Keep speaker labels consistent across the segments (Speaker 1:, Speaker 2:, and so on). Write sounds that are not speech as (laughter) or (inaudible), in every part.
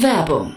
Speaker 1: Werbung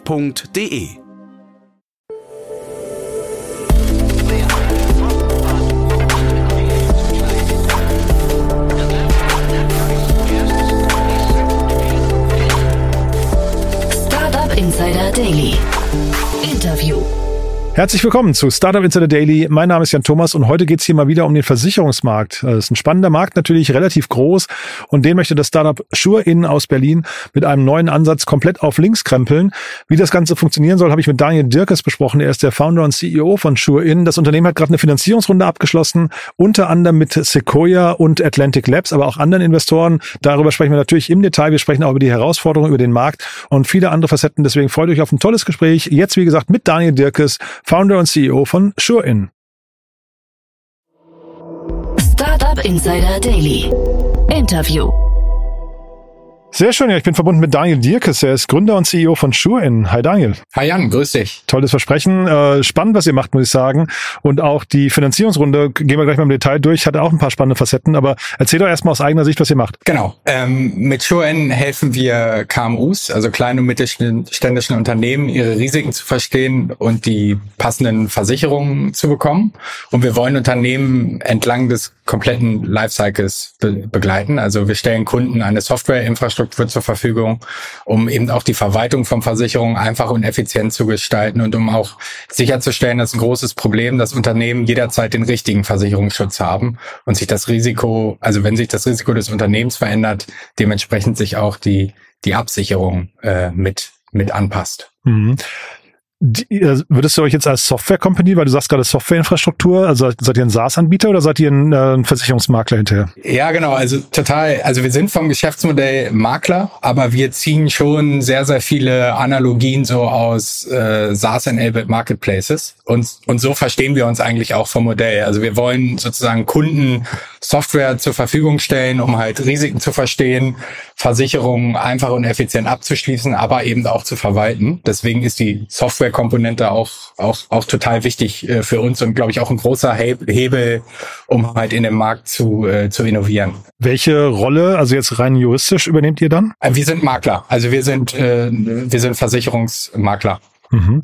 Speaker 2: f.de.
Speaker 1: Insider Daily.
Speaker 3: Herzlich willkommen zu Startup Insider Daily. Mein Name ist Jan Thomas und heute geht es hier mal wieder um den Versicherungsmarkt. Das ist ein spannender Markt, natürlich relativ groß und den möchte das Startup SureIn aus Berlin mit einem neuen Ansatz komplett auf links krempeln. Wie das Ganze funktionieren soll, habe ich mit Daniel Dirkes besprochen. Er ist der Founder und CEO von SureIn. Das Unternehmen hat gerade eine Finanzierungsrunde abgeschlossen, unter anderem mit Sequoia und Atlantic Labs, aber auch anderen Investoren. Darüber sprechen wir natürlich im Detail. Wir sprechen auch über die Herausforderungen, über den Markt und viele andere Facetten. Deswegen freut euch auf ein tolles Gespräch. Jetzt, wie gesagt, mit Daniel Dirkes, Founder und CEO von SureIn.
Speaker 1: Startup Insider Daily. Interview.
Speaker 3: Sehr schön, ja, ich bin verbunden mit Daniel Dierkes, er ist Gründer und CEO von SureIn. Hi Daniel.
Speaker 4: Hi Jan, grüß dich.
Speaker 3: Tolles Versprechen, äh, spannend, was ihr macht, muss ich sagen. Und auch die Finanzierungsrunde, gehen wir gleich mal im Detail durch, hatte auch ein paar spannende Facetten, aber erzähl doch erstmal aus eigener Sicht, was ihr macht.
Speaker 4: Genau, ähm, mit SureIn helfen wir KMUs, also kleine und mittelständischen Unternehmen, ihre Risiken zu verstehen und die passenden Versicherungen zu bekommen. Und wir wollen Unternehmen entlang des kompletten Lifecycles be begleiten. Also wir stellen Kunden eine Softwareinfrastruktur zur Verfügung, um eben auch die Verwaltung von Versicherungen einfach und effizient zu gestalten und um auch sicherzustellen, dass ein großes Problem, dass Unternehmen jederzeit den richtigen Versicherungsschutz haben und sich das Risiko, also wenn sich das Risiko des Unternehmens verändert, dementsprechend sich auch die, die Absicherung äh, mit, mit anpasst.
Speaker 3: Mhm. Die, äh, würdest du euch jetzt als Software-Company, weil du sagst gerade Softwareinfrastruktur, also seid ihr ein SaaS-Anbieter oder seid ihr ein, äh, ein Versicherungsmakler hinterher?
Speaker 4: Ja, genau, also total, also wir sind vom Geschäftsmodell Makler, aber wir ziehen schon sehr, sehr viele Analogien so aus äh, SaaS-enabled Marketplaces und, und so verstehen wir uns eigentlich auch vom Modell. Also wir wollen sozusagen Kunden Software zur Verfügung stellen, um halt Risiken zu verstehen, Versicherungen einfach und effizient abzuschließen, aber eben auch zu verwalten. Deswegen ist die Softwarekomponente auch, auch, auch total wichtig äh, für uns und glaube ich auch ein großer Hebel, um halt in dem Markt zu, äh, zu innovieren.
Speaker 3: Welche Rolle, also jetzt rein juristisch, übernehmt ihr dann?
Speaker 4: Äh, wir sind Makler, also wir sind, äh, wir sind Versicherungsmakler.
Speaker 3: Mhm.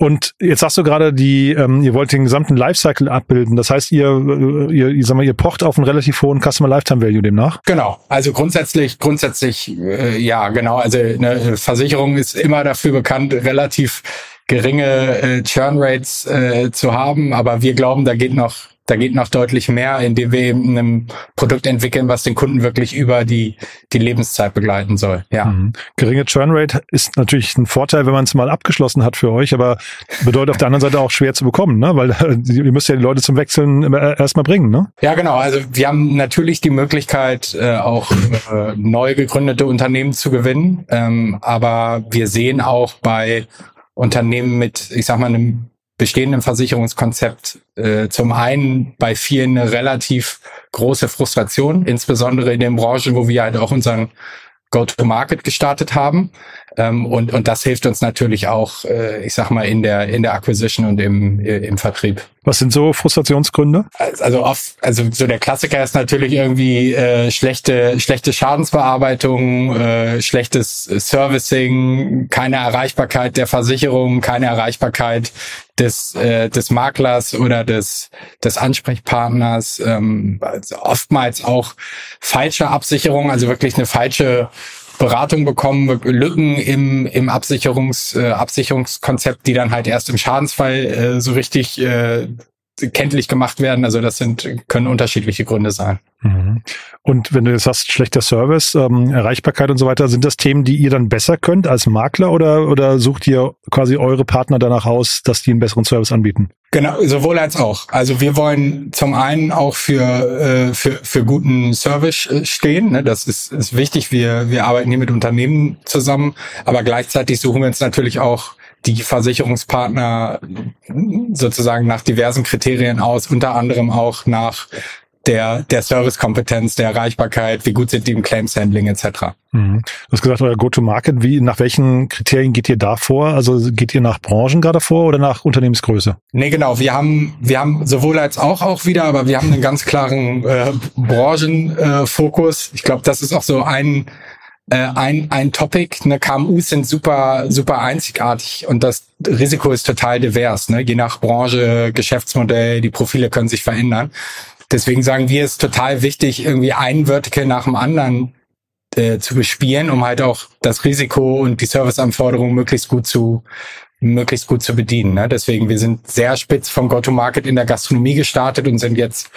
Speaker 3: Und jetzt sagst du gerade, die, ähm, ihr wollt den gesamten Lifecycle abbilden. Das heißt, ihr, äh, ihr, ihr, sag mal, ihr pocht auf einen relativ hohen Customer Lifetime Value demnach?
Speaker 4: Genau. Also grundsätzlich, grundsätzlich, äh, ja, genau. Also eine Versicherung ist immer dafür bekannt, relativ geringe äh, Churn Rates äh, zu haben. Aber wir glauben, da geht noch da geht noch deutlich mehr, indem wir eben ein Produkt entwickeln, was den Kunden wirklich über die, die Lebenszeit begleiten soll. Ja. Mhm.
Speaker 3: Geringe Churnrate ist natürlich ein Vorteil, wenn man es mal abgeschlossen hat für euch, aber bedeutet auf der anderen Seite auch schwer zu bekommen, ne? weil (laughs) ihr müsst ja die Leute zum Wechseln erstmal bringen. Ne?
Speaker 4: Ja, genau. Also wir haben natürlich die Möglichkeit, äh, auch äh, neu gegründete Unternehmen zu gewinnen, ähm, aber wir sehen auch bei Unternehmen mit, ich sag mal, einem bestehenden Versicherungskonzept äh, zum einen bei vielen eine relativ große Frustration, insbesondere in den Branchen, wo wir halt auch unseren Go-to-Market gestartet haben. Ähm, und, und das hilft uns natürlich auch, äh, ich sag mal, in der, in der Acquisition und im, äh, im Vertrieb.
Speaker 3: Was sind so Frustrationsgründe?
Speaker 4: Also oft, also so der Klassiker ist natürlich irgendwie äh, schlechte, schlechte Schadensbearbeitung, äh, schlechtes Servicing, keine Erreichbarkeit der Versicherung, keine Erreichbarkeit des, äh, des Maklers oder des, des Ansprechpartners, ähm, also oftmals auch falsche Absicherung, also wirklich eine falsche Beratung bekommen, Lücken im, im Absicherungs, äh, Absicherungskonzept, die dann halt erst im Schadensfall äh, so richtig äh, kenntlich gemacht werden. Also das sind, können unterschiedliche Gründe sein.
Speaker 3: Mhm. Und wenn du jetzt sagst, schlechter Service, ähm, Erreichbarkeit und so weiter, sind das Themen, die ihr dann besser könnt als Makler oder, oder sucht ihr quasi eure Partner danach aus, dass die einen besseren Service anbieten?
Speaker 4: Genau, sowohl als auch. Also wir wollen zum einen auch für, äh, für, für guten Service äh, stehen. Ne? Das ist, ist wichtig. Wir, wir arbeiten hier mit Unternehmen zusammen, aber gleichzeitig suchen wir uns natürlich auch die Versicherungspartner sozusagen nach diversen Kriterien aus, unter anderem auch nach der, der Servicekompetenz, der Erreichbarkeit, wie gut sind die im Claims Handling etc.
Speaker 3: Mhm. Du hast gesagt, euer Go-to-Market, wie, nach welchen Kriterien geht ihr da vor? Also geht ihr nach Branchen gerade vor oder nach Unternehmensgröße?
Speaker 4: Nee, genau. Wir haben, wir haben sowohl als auch auch wieder, aber wir haben einen ganz klaren äh, Branchenfokus. Äh, ich glaube, das ist auch so ein, äh, ein, ein Topic. Ne, KMUs sind super, super einzigartig und das Risiko ist total divers. Ne? Je nach Branche, Geschäftsmodell, die Profile können sich verändern. Deswegen sagen wir, es ist total wichtig, irgendwie ein Vertical nach dem anderen äh, zu bespielen, um halt auch das Risiko und die Serviceanforderungen möglichst gut zu möglichst gut zu bedienen. Ne? Deswegen, wir sind sehr spitz vom Go-to-Market in der Gastronomie gestartet und sind jetzt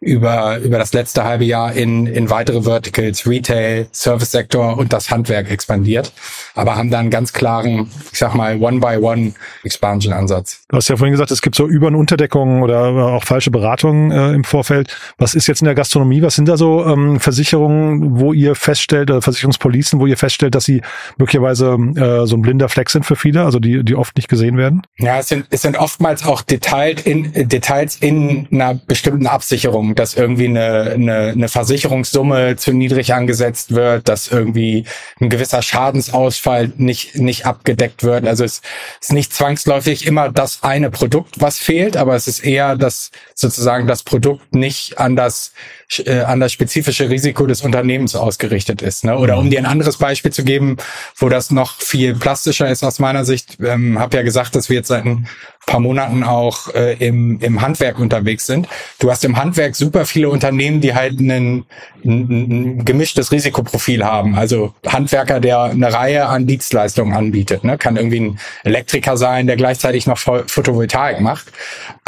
Speaker 4: über, über das letzte halbe Jahr in, in weitere Verticals, Retail, Service-Sektor und das Handwerk expandiert. Aber haben da einen ganz klaren, ich sag mal, One-by-One-Expansion-Ansatz.
Speaker 3: Du hast ja vorhin gesagt, es gibt so Über- und Unterdeckungen oder auch falsche Beratungen äh, im Vorfeld. Was ist jetzt in der Gastronomie? Was sind da so ähm, Versicherungen, wo ihr feststellt, oder Versicherungspolicen, wo ihr feststellt, dass sie möglicherweise äh, so ein blinder Fleck sind für viele, also die, die oft nicht gesehen werden?
Speaker 4: Ja, es sind, es sind oftmals auch Details in, Details in einer bestimmten Absicherung, dass irgendwie eine, eine, eine Versicherungssumme zu niedrig angesetzt wird, dass irgendwie ein gewisser Schadensausfall nicht, nicht abgedeckt wird. Also es ist nicht zwangsläufig immer das eine Produkt, was fehlt, aber es ist eher, dass sozusagen das Produkt nicht an das äh, an das spezifische Risiko des Unternehmens ausgerichtet ist. Ne? Oder um dir ein anderes Beispiel zu geben, wo das noch viel plastischer ist aus meiner Sicht, ähm, habe ja gesagt, dass wir jetzt seit ein paar Monaten auch äh, im, im Handwerk unterwegs sind. Du hast im Handwerk super viele Unternehmen, die halt ein, ein gemischtes Risikoprofil haben. Also Handwerker, der eine Reihe an Dienstleistungen anbietet. Ne? Kann irgendwie ein Elektriker sein, der gleichzeitig noch Photovoltaik macht.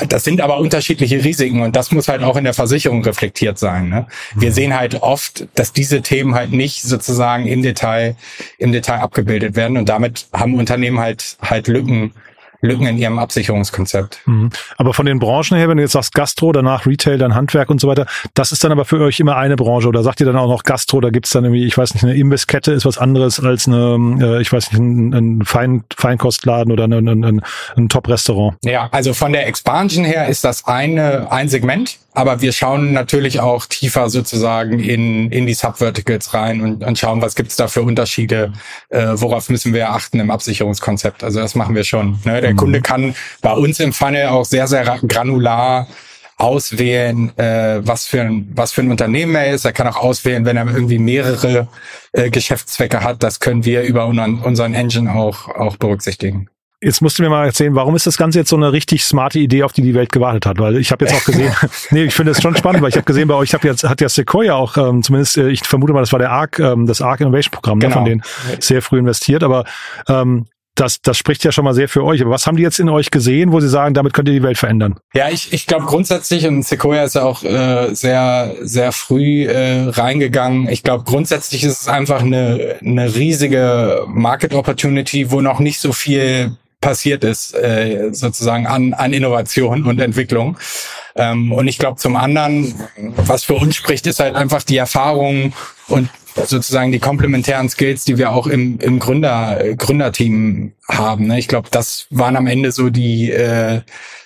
Speaker 4: Das sind aber unterschiedliche Risiken und das muss halt auch in der Versicherung reflektiert sein. Ne? Wir mhm. sehen halt oft, dass diese Themen halt nicht sozusagen im Detail, im Detail abgebildet werden und damit haben Unternehmen halt, halt Lücken, Lücken in ihrem Absicherungskonzept.
Speaker 3: Mhm. Aber von den Branchen her, wenn du jetzt sagst Gastro, danach Retail, dann Handwerk und so weiter, das ist dann aber für euch immer eine Branche oder sagt ihr dann auch noch Gastro, da gibt's dann irgendwie, ich weiß nicht, eine Imbisskette ist was anderes als eine, äh, ich weiß nicht, ein, ein Fein, Feinkostladen oder ein, ein, ein, ein Top-Restaurant?
Speaker 4: Ja, also von der Expansion her ist das eine, ein Segment aber wir schauen natürlich auch tiefer sozusagen in, in die Subverticals rein und, und schauen, was gibt's da für Unterschiede, äh, worauf müssen wir achten im Absicherungskonzept. Also das machen wir schon. Ne? Der mhm. Kunde kann bei uns im Funnel auch sehr, sehr granular auswählen, äh, was für ein was für ein Unternehmen er ist. Er kann auch auswählen, wenn er irgendwie mehrere äh, Geschäftszwecke hat. Das können wir über unseren, unseren Engine auch auch berücksichtigen.
Speaker 3: Jetzt musst du mir mal erzählen, warum ist das Ganze jetzt so eine richtig smarte Idee, auf die die Welt gewartet hat? Weil ich habe jetzt auch gesehen, (laughs) nee, ich finde das schon spannend, weil ich habe gesehen, bei euch hab jetzt, hat ja Sequoia auch, ähm, zumindest, äh, ich vermute mal, das war der ARC, ähm, das ARC Innovation Programm, genau. ne, von denen sehr früh investiert, aber ähm, das, das spricht ja schon mal sehr für euch. Aber was haben die jetzt in euch gesehen, wo sie sagen, damit könnt ihr die Welt verändern?
Speaker 4: Ja, ich, ich glaube grundsätzlich, und Sequoia ist ja auch äh, sehr, sehr früh äh, reingegangen. Ich glaube grundsätzlich ist es einfach eine, eine riesige Market Opportunity, wo noch nicht so viel passiert ist, äh, sozusagen an, an Innovation und Entwicklung. Ähm, und ich glaube, zum anderen, was für uns spricht, ist halt einfach die Erfahrung und sozusagen die komplementären Skills, die wir auch im, im Gründer, Gründerteam haben. Ne? Ich glaube, das waren am Ende so die äh,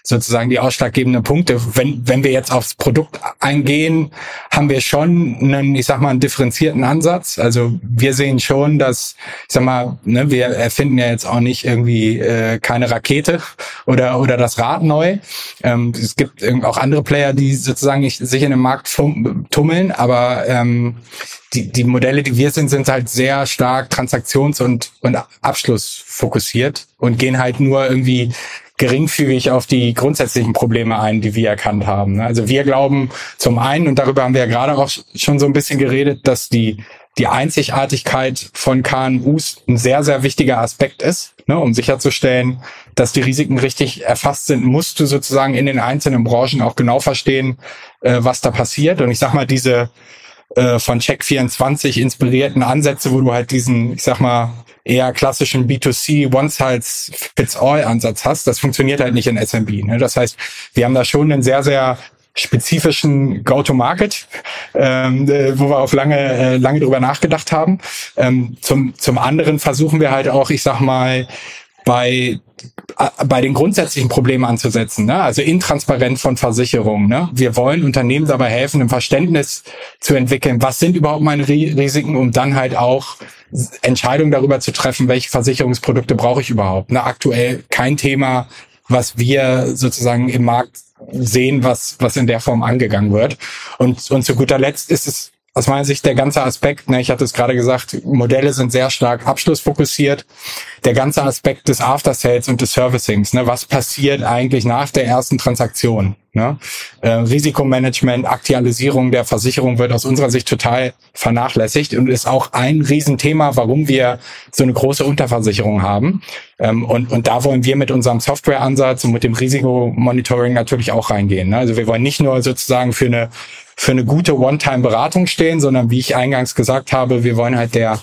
Speaker 4: sozusagen die ausschlaggebenden Punkte. Wenn, wenn wir jetzt aufs Produkt eingehen, haben wir schon einen, ich sag mal, einen differenzierten Ansatz. Also wir sehen schon, dass, ich sag mal, ne, wir erfinden ja jetzt auch nicht irgendwie äh, keine Rakete oder, oder das Rad neu. Ähm, es gibt auch andere Player, die sozusagen sich in dem Markt tummeln, aber ähm, die, die Modelle, die wir sind, sind halt sehr stark transaktions- und, und abschlussfokussiert und gehen halt nur irgendwie geringfügig auf die grundsätzlichen Probleme ein, die wir erkannt haben. Also wir glauben zum einen, und darüber haben wir ja gerade auch schon so ein bisschen geredet, dass die die Einzigartigkeit von KMUs ein sehr, sehr wichtiger Aspekt ist, ne, um sicherzustellen, dass die Risiken richtig erfasst sind, musst du sozusagen in den einzelnen Branchen auch genau verstehen, äh, was da passiert. Und ich sag mal, diese äh, von Check24 inspirierten Ansätze, wo du halt diesen, ich sag mal, eher klassischen B2C One-Size-Fits-All-Ansatz hast, das funktioniert halt nicht in SMB. Ne? Das heißt, wir haben da schon einen sehr, sehr spezifischen Go-to-Market, ähm, äh, wo wir auf lange, äh, lange drüber nachgedacht haben. Ähm, zum, zum anderen versuchen wir halt auch, ich sag mal, bei äh, bei den grundsätzlichen Problemen anzusetzen, ne? also intransparent von Versicherungen. Ne? Wir wollen Unternehmen dabei helfen, ein Verständnis zu entwickeln, was sind überhaupt meine Risiken, um dann halt auch Entscheidungen darüber zu treffen, welche Versicherungsprodukte brauche ich überhaupt. Ne? Aktuell kein Thema, was wir sozusagen im Markt sehen, was, was in der Form angegangen wird. Und, und zu guter Letzt ist es aus meiner Sicht der ganze Aspekt, ne, ich hatte es gerade gesagt, Modelle sind sehr stark abschlussfokussiert. Der ganze Aspekt des After Sales und des Servicings, ne, was passiert eigentlich nach der ersten Transaktion? Ne? Äh, Risikomanagement, Aktualisierung der Versicherung wird aus unserer Sicht total vernachlässigt und ist auch ein Riesenthema, warum wir so eine große Unterversicherung haben. Ähm, und, und da wollen wir mit unserem Softwareansatz und mit dem Risikomonitoring natürlich auch reingehen. Ne? Also wir wollen nicht nur sozusagen für eine für eine gute One-Time-Beratung stehen, sondern wie ich eingangs gesagt habe, wir wollen halt der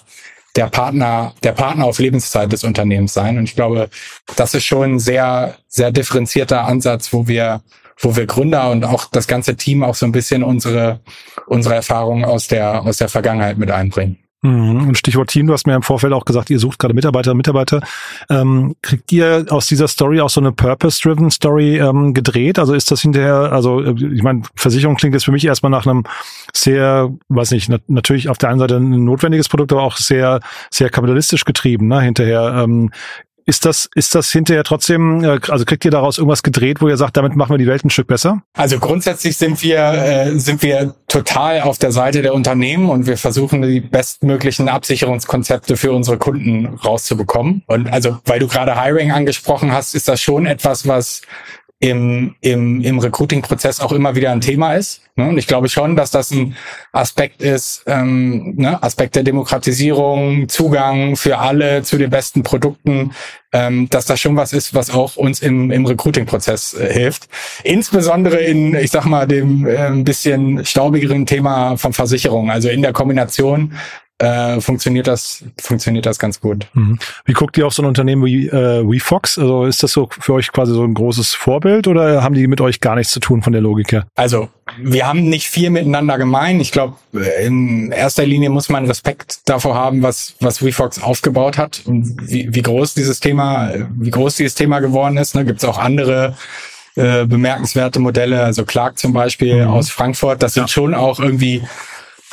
Speaker 4: der Partner, der Partner auf Lebenszeit des Unternehmens sein. Und ich glaube, das ist schon ein sehr, sehr differenzierter Ansatz, wo wir, wo wir Gründer und auch das ganze Team auch so ein bisschen unsere, unsere Erfahrungen aus der, aus der Vergangenheit mit einbringen.
Speaker 3: Mhm. Und Stichwort Team, du hast mir im Vorfeld auch gesagt, ihr sucht gerade Mitarbeiter und Mitarbeiter. Ähm, kriegt ihr aus dieser Story auch so eine Purpose-driven Story ähm, gedreht? Also ist das hinterher, also äh, ich meine, Versicherung klingt jetzt für mich erstmal nach einem sehr, weiß nicht, nat natürlich auf der einen Seite ein notwendiges Produkt, aber auch sehr, sehr kapitalistisch getrieben, ne? Hinterher ähm, ist das, ist das hinterher trotzdem, äh, also kriegt ihr daraus irgendwas gedreht, wo ihr sagt, damit machen wir die Welt ein Stück besser?
Speaker 4: Also grundsätzlich sind wir, äh, sind wir total auf der Seite der Unternehmen und wir versuchen die bestmöglichen Absicherungskonzepte für unsere Kunden rauszubekommen. Und also, weil du gerade Hiring angesprochen hast, ist das schon etwas, was im, im, im Recruiting-Prozess auch immer wieder ein Thema ist. Ne? Und ich glaube schon, dass das ein Aspekt ist, ähm, ne? Aspekt der Demokratisierung, Zugang für alle zu den besten Produkten, ähm, dass das schon was ist, was auch uns im, im Recruiting-Prozess äh, hilft. Insbesondere in, ich sag mal, dem äh, ein bisschen staubigeren Thema von Versicherungen, also in der Kombination äh, funktioniert das funktioniert das ganz gut.
Speaker 3: Mhm. Wie guckt ihr auf so ein Unternehmen wie äh, WeFox? Also ist das so für euch quasi so ein großes Vorbild oder haben die mit euch gar nichts zu tun von der Logik her?
Speaker 4: Also wir haben nicht viel miteinander gemein. Ich glaube, in erster Linie muss man Respekt davor haben, was was WeFox aufgebaut hat und wie, wie groß dieses Thema wie groß dieses Thema geworden ist. Ne? Gibt es auch andere äh, bemerkenswerte Modelle, also Clark zum Beispiel mhm. aus Frankfurt. Das sind ja. schon auch irgendwie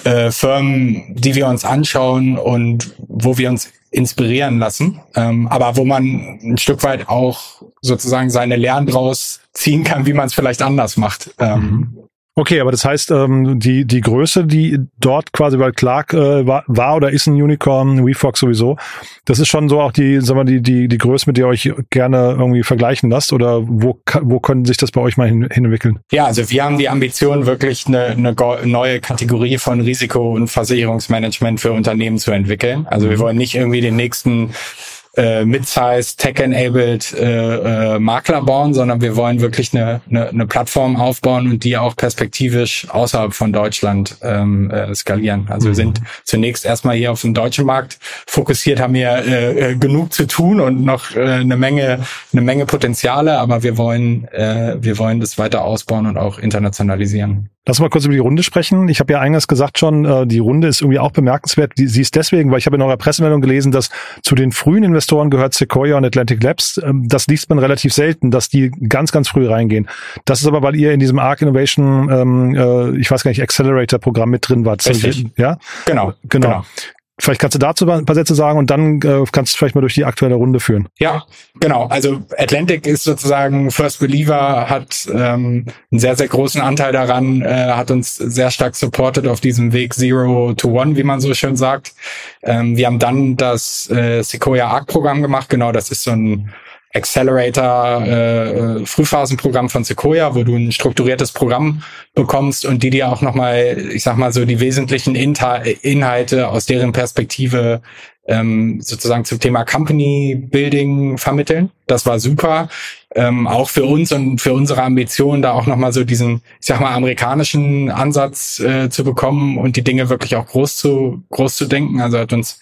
Speaker 4: äh, Firmen, die wir uns anschauen und wo wir uns inspirieren lassen, ähm, aber wo man ein Stück weit auch sozusagen seine Lehren draus ziehen kann, wie man es vielleicht anders macht. Ähm,
Speaker 3: mhm. Okay, aber das heißt, ähm, die, die Größe, die dort quasi bei Clark äh, war, war oder ist ein Unicorn, WeFox sowieso, das ist schon so auch die, sagen wir, die, die, die Größe, mit der ihr euch gerne irgendwie vergleichen lasst oder wo, wo können sich das bei euch mal hin, hinentwickeln?
Speaker 4: Ja, also wir haben die Ambition, wirklich eine, eine neue Kategorie von Risiko- und Versicherungsmanagement für Unternehmen zu entwickeln. Also wir wollen nicht irgendwie den nächsten äh, Mid-Size, Tech-enabled äh, äh, Makler bauen, sondern wir wollen wirklich eine, eine, eine Plattform aufbauen und die auch perspektivisch außerhalb von Deutschland ähm, äh, skalieren. Also mhm. wir sind zunächst erstmal hier auf dem deutschen Markt fokussiert, haben hier äh, äh, genug zu tun und noch äh, eine Menge eine Menge Potenziale, aber wir wollen äh, wir wollen das weiter ausbauen und auch internationalisieren.
Speaker 3: Lass mal kurz über die Runde sprechen. Ich habe ja eingangs gesagt schon, äh, die Runde ist irgendwie auch bemerkenswert. Sie ist deswegen, weil ich habe in eurer Pressemeldung gelesen, dass zu den frühen Investoren gehört Sequoia und Atlantic Labs. Ähm, das liest man relativ selten, dass die ganz, ganz früh reingehen. Das ist aber, weil ihr in diesem Arc Innovation, ähm, äh, ich weiß gar nicht, Accelerator Programm mit drin wart.
Speaker 4: Richtig.
Speaker 3: Ja?
Speaker 4: Genau.
Speaker 3: Genau. genau. Vielleicht kannst du dazu ein paar Sätze sagen und dann äh, kannst du vielleicht mal durch die aktuelle Runde führen.
Speaker 4: Ja, genau. Also Atlantic ist sozusagen First Believer, hat ähm, einen sehr, sehr großen Anteil daran, äh, hat uns sehr stark supported auf diesem Weg Zero to One, wie man so schön sagt. Ähm, wir haben dann das äh, Sequoia Arc Programm gemacht. Genau, das ist so ein Accelerator äh, äh, Frühphasenprogramm von Sequoia, wo du ein strukturiertes Programm bekommst und die dir auch nochmal, ich sag mal so, die wesentlichen Inhalte aus deren Perspektive ähm, sozusagen zum Thema Company Building vermitteln. Das war super. Ähm, auch für uns und für unsere Ambitionen, da auch nochmal so diesen, ich sag mal, amerikanischen Ansatz äh, zu bekommen und die Dinge wirklich auch groß zu, groß zu denken. Also hat uns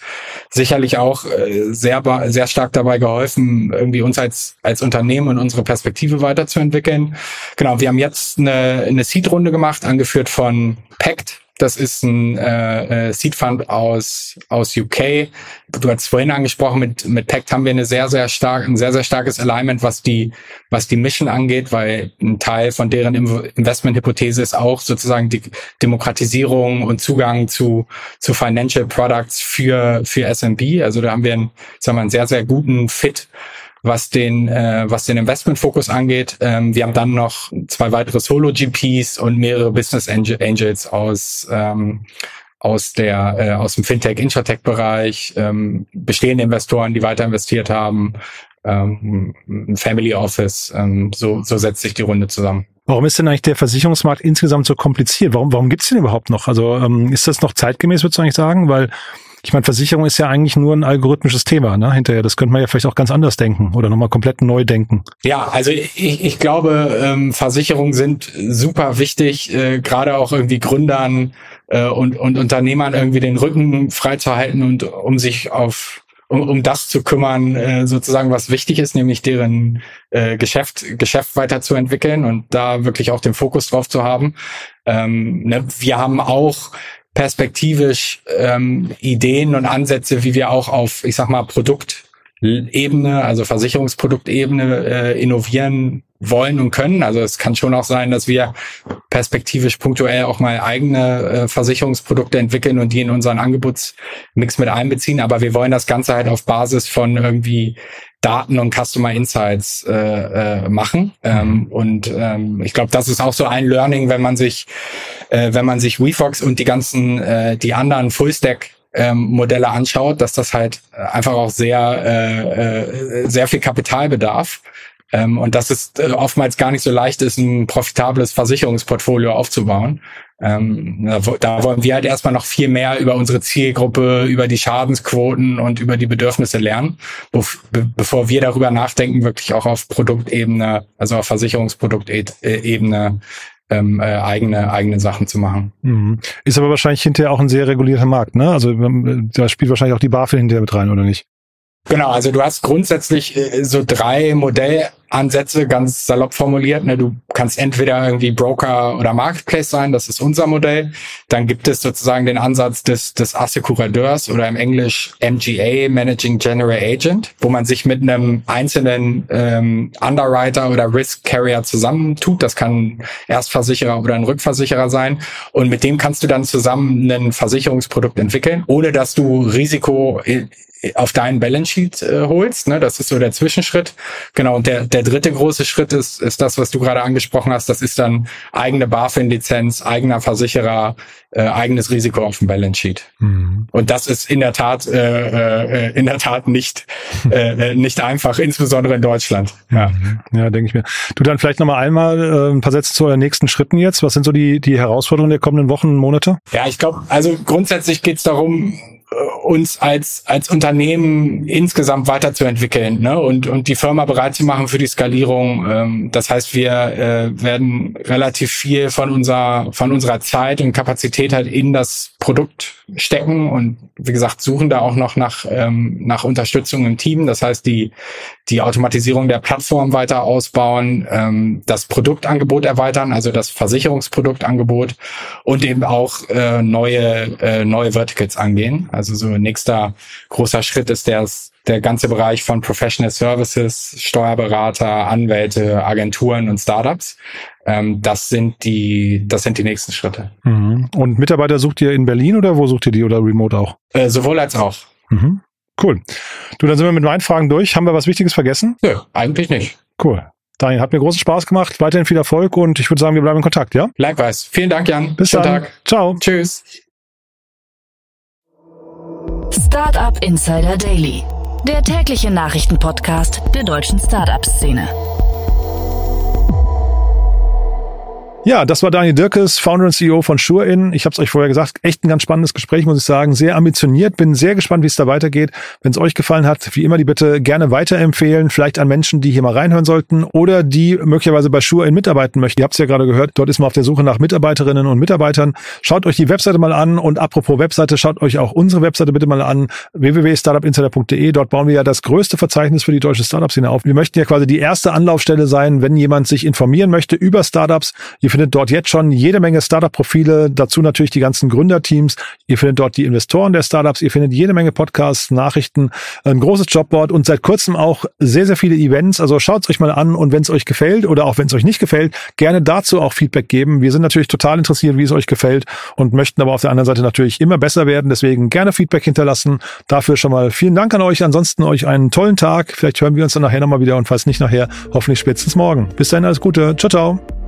Speaker 4: sicherlich auch äh, sehr, sehr stark dabei geholfen, irgendwie uns als, als Unternehmen und unsere Perspektive weiterzuentwickeln. Genau, wir haben jetzt eine, eine Seed-Runde gemacht, angeführt von Pact das ist ein äh, äh, Seed Fund aus aus UK. Du hast vorhin angesprochen, mit mit Pact haben wir eine sehr sehr stark ein sehr sehr starkes Alignment, was die was die Mission angeht, weil ein Teil von deren Investmenthypothese ist auch sozusagen die Demokratisierung und Zugang zu zu Financial Products für für SMB. Also da haben wir einen, sagen wir, einen sehr sehr guten Fit was den, äh, was den Investmentfokus angeht. Ähm, wir haben dann noch zwei weitere Solo-GPs und mehrere Business Angels aus, ähm, aus der äh, aus dem Fintech, Insurtech-Bereich, ähm, bestehende Investoren, die weiter investiert haben, ähm, ein Family Office. Ähm, so, so setzt sich die Runde zusammen.
Speaker 3: Warum ist denn eigentlich der Versicherungsmarkt insgesamt so kompliziert? Warum, warum gibt's den überhaupt noch? Also ähm, ist das noch zeitgemäß, würdest du eigentlich sagen? Weil ich meine, Versicherung ist ja eigentlich nur ein algorithmisches Thema, ne? Hinterher. Das könnte man ja vielleicht auch ganz anders denken oder nochmal komplett neu denken.
Speaker 4: Ja, also ich, ich glaube, ähm, Versicherungen sind super wichtig, äh, gerade auch irgendwie Gründern äh, und, und Unternehmern irgendwie den Rücken freizuhalten und um sich auf um, um das zu kümmern, äh, sozusagen, was wichtig ist, nämlich deren äh, Geschäft, Geschäft weiterzuentwickeln und da wirklich auch den Fokus drauf zu haben. Ähm, ne, wir haben auch perspektivisch ähm, Ideen und Ansätze, wie wir auch auf, ich sag mal, Produktebene, also Versicherungsproduktebene äh, innovieren wollen und können. Also es kann schon auch sein, dass wir perspektivisch punktuell auch mal eigene äh, Versicherungsprodukte entwickeln und die in unseren Angebotsmix mit einbeziehen. Aber wir wollen das Ganze halt auf Basis von irgendwie Daten und Customer Insights äh, äh, machen. Ähm, mhm. und ähm, ich glaube, das ist auch so ein Learning, wenn man sich, äh, wenn man sich WeFox und die ganzen, äh, die anderen Fullstack ähm, Modelle anschaut, dass das halt einfach auch sehr, äh, äh, sehr viel Kapital bedarf. Ähm, und dass es äh, oftmals gar nicht so leicht ist, ein profitables Versicherungsportfolio aufzubauen. Ähm, da, da wollen wir halt erstmal noch viel mehr über unsere Zielgruppe, über die Schadensquoten und über die Bedürfnisse lernen, be bevor wir darüber nachdenken, wirklich auch auf Produktebene, also auf Versicherungsproduktebene ähm, äh, eigene eigene Sachen zu machen.
Speaker 3: Mhm. Ist aber wahrscheinlich hinterher auch ein sehr regulierter Markt, ne? Also ähm, da spielt wahrscheinlich auch die BaFin hinterher mit rein, oder nicht?
Speaker 4: Genau, also du hast grundsätzlich äh, so drei Modellansätze, ganz salopp formuliert. Ne? Du kannst entweder irgendwie Broker oder Marketplace sein, das ist unser Modell. Dann gibt es sozusagen den Ansatz des, des Assekurateurs oder im Englisch MGA, Managing General Agent, wo man sich mit einem einzelnen ähm, Underwriter oder Risk Carrier zusammentut. Das kann Erstversicherer oder ein Rückversicherer sein. Und mit dem kannst du dann zusammen ein Versicherungsprodukt entwickeln, ohne dass du Risiko auf deinen Balance Sheet äh, holst. Ne? Das ist so der Zwischenschritt. Genau. Und der, der dritte große Schritt ist, ist das, was du gerade angesprochen hast. Das ist dann eigene BaFin-Lizenz, eigener Versicherer, äh, eigenes Risiko auf dem Balance Sheet. Mhm. Und das ist in der Tat, äh, äh, in der Tat nicht, (laughs) äh, nicht einfach, insbesondere in Deutschland.
Speaker 3: Ja, mhm. ja denke ich mir. Du dann vielleicht nochmal einmal äh, ein paar Sätze zu euren nächsten Schritten jetzt. Was sind so die, die Herausforderungen der kommenden Wochen und Monate?
Speaker 4: Ja, ich glaube, also grundsätzlich geht es darum, uns als, als Unternehmen insgesamt weiterzuentwickeln ne? und, und die Firma bereit zu machen für die Skalierung. Ähm, das heißt, wir äh, werden relativ viel von unserer, von unserer Zeit und Kapazität halt in das Produkt stecken und wie gesagt, suchen da auch noch nach, ähm, nach Unterstützung im Team. Das heißt, die, die Automatisierung der Plattform weiter ausbauen, ähm, das Produktangebot erweitern, also das Versicherungsproduktangebot und eben auch äh, neue, äh, neue Verticals angehen. Also so nächster großer Schritt ist der, der ganze Bereich von Professional Services, Steuerberater, Anwälte, Agenturen und Startups. Ähm, das sind die, das sind die nächsten Schritte.
Speaker 3: Mhm. Und Mitarbeiter sucht ihr in Berlin oder wo sucht ihr die oder remote auch?
Speaker 4: Äh, sowohl als auch.
Speaker 3: Mhm. Cool. Du, dann sind wir mit meinen Fragen durch. Haben wir was Wichtiges vergessen?
Speaker 4: Nö, eigentlich nicht.
Speaker 3: Cool. Daniel, hat mir großen Spaß gemacht. Weiterhin viel Erfolg und ich würde sagen, wir bleiben in Kontakt, ja?
Speaker 4: Likewise. Vielen Dank, Jan.
Speaker 3: Bis Schönen dann. Tag. Ciao.
Speaker 4: Tschüss.
Speaker 1: Startup Insider Daily der tägliche Nachrichtenpodcast der deutschen Startup-Szene.
Speaker 3: Ja, das war Daniel Dirkes, Founder und CEO von SureIn. Ich habe es euch vorher gesagt, echt ein ganz spannendes Gespräch, muss ich sagen. Sehr ambitioniert, bin sehr gespannt, wie es da weitergeht. Wenn es euch gefallen hat, wie immer die Bitte gerne weiterempfehlen, vielleicht an Menschen, die hier mal reinhören sollten oder die möglicherweise bei SureIn mitarbeiten möchten. Ihr habt es ja gerade gehört, dort ist man auf der Suche nach Mitarbeiterinnen und Mitarbeitern. Schaut euch die Webseite mal an und apropos Webseite, schaut euch auch unsere Webseite bitte mal an, www.startupinsider.de. Dort bauen wir ja das größte Verzeichnis für die deutsche Startup-Szene auf. Wir möchten ja quasi die erste Anlaufstelle sein, wenn jemand sich informieren möchte über Startups. Ihr findet dort jetzt schon jede Menge Startup-Profile, dazu natürlich die ganzen Gründerteams. Ihr findet dort die Investoren der Startups, ihr findet jede Menge Podcasts, Nachrichten, ein großes Jobboard und seit kurzem auch sehr, sehr viele Events. Also schaut es euch mal an und wenn es euch gefällt oder auch wenn es euch nicht gefällt, gerne dazu auch Feedback geben. Wir sind natürlich total interessiert, wie es euch gefällt und möchten aber auf der anderen Seite natürlich immer besser werden. Deswegen gerne Feedback hinterlassen. Dafür schon mal vielen Dank an euch. Ansonsten euch einen tollen Tag. Vielleicht hören wir uns dann nachher nochmal wieder und falls nicht nachher, hoffentlich spätestens morgen. Bis dahin alles Gute. Ciao, ciao.